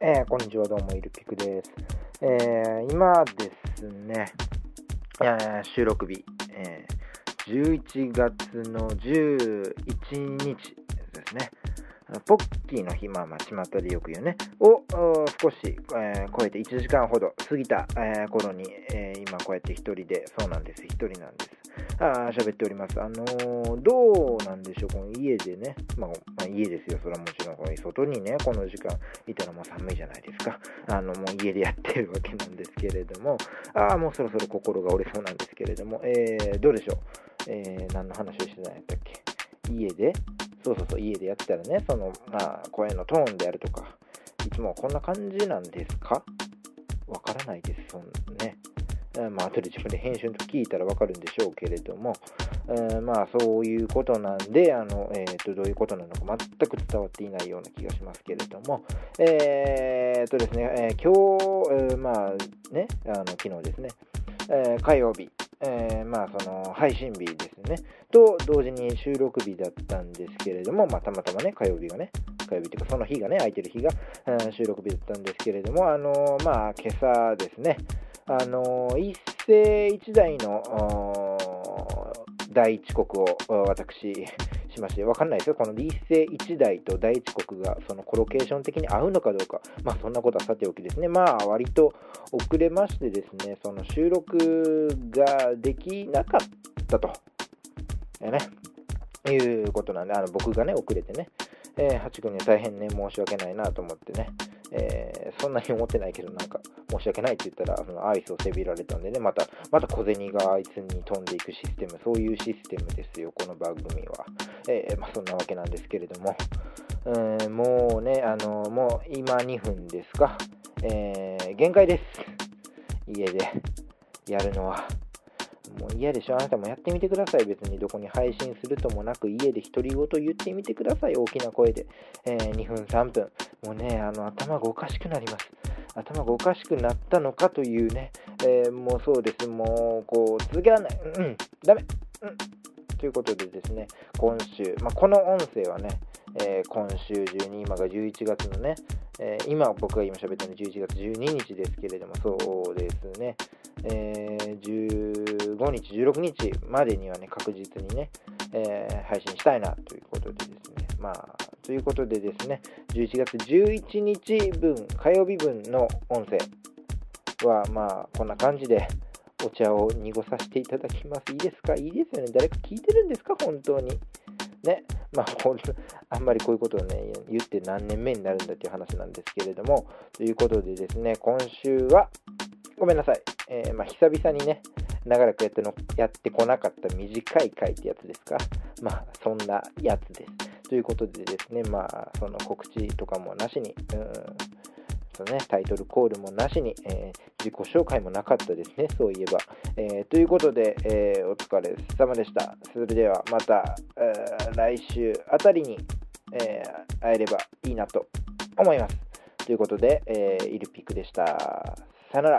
えー、こんにちは、どうも、イルピクです。えー、今ですね、収録日、え、11月の11日ですね。ポッキーの日、まあまあ、巷でよく言うね、を少し、えー、超えて1時間ほど過ぎた、えー、頃に、えー、今こうやって一人で、そうなんです、一人なんです。あ喋っております。あのー、ど家でね、まあ、まあ、家ですよ、それはもちろん、外にね、この時間いたらもう寒いじゃないですか。あの、もう家でやってるわけなんですけれども、ああ、もうそろそろ心が折れそうなんですけれども、えー、どうでしょう、えー、何の話をしてたんやったっけ？家で？そうそうそう、家でやってたらね、その、まあ、声のトーンであるとか、いつもこんな感じなんですか？わからないです、そんね。まあ、後で自分で編集と聞いたらわかるんでしょうけれども、え、まあ、そういうことなんで、あの、えっ、ー、と、どういうことなのか全く伝わっていないような気がしますけれども、えー、とですね、え今日、えまあ、ね、あの、昨日ですね、え火曜日、えー、まあその配信日ですね、と同時に収録日だったんですけれども、まあ、たまたまね、火曜日がね、火曜日というか、その日がね、空いてる日が、うん、収録日だったんですけれども、あのー、まあ、今朝ですね、あの、一世一代の第一国を私、しまして、わかんないですよ。この一世一代と第一国がそのコロケーション的に合うのかどうか。まあそんなことはさておきですね。まあ割と遅れましてですね、その収録ができなかったと。えね。いうことなんで、あの僕がね、遅れてね。えー、8君に大変ね、申し訳ないなと思ってね、えー、そんなに思ってないけど、なんか、申し訳ないって言ったら、そのアイスをせびられたんでね、また、また小銭があいつに飛んでいくシステム、そういうシステムですよ、この番組は。えー、まあ、そんなわけなんですけれども、えー、もうね、あのもう今2分ですか、え限界です。家でやるのは。もう嫌でしょあなたもやってみてください。別にどこに配信するともなく、家で独り言言ってみてください。大きな声で。えー、2分、3分。もうね、あの、頭がおかしくなります。頭がおかしくなったのかというね、えー、もうそうです。もう、こう、続けられない。うん、ダメ。うん。ということでですね、今週、まあ、この音声はね、えー、今週中に、今が11月のね、えー、今僕が今喋ってるの11月12日ですけれども、そうですね、えー、15日、16日までにはね、確実にね、えー、配信したいなということでですね、まあ、ということでですね、11月11日分、火曜日分の音声は、まあ、こんな感じで、お茶を濁させていただきます。いいですか？いいですよね。誰か聞いてるんですか？本当に。ね。まあ、あんまりこういうことをね、言って何年目になるんだっていう話なんですけれども、ということでですね、今週は、ごめんなさい。えー、まあ、久々にね、長らくやってのやってこなかった短い回ってやつですか？まあ、そんなやつです。ということでですね、まあ、その告知とかもなしに、うんそのね、タイトルコールもなしに、えー、自己紹介もなかったですね、そういえば。えー、ということで、えー、お疲れ様でした。それではまた、え来週あたりに、え会えればいいなと思います。ということで、えイルピックでした。さよなら。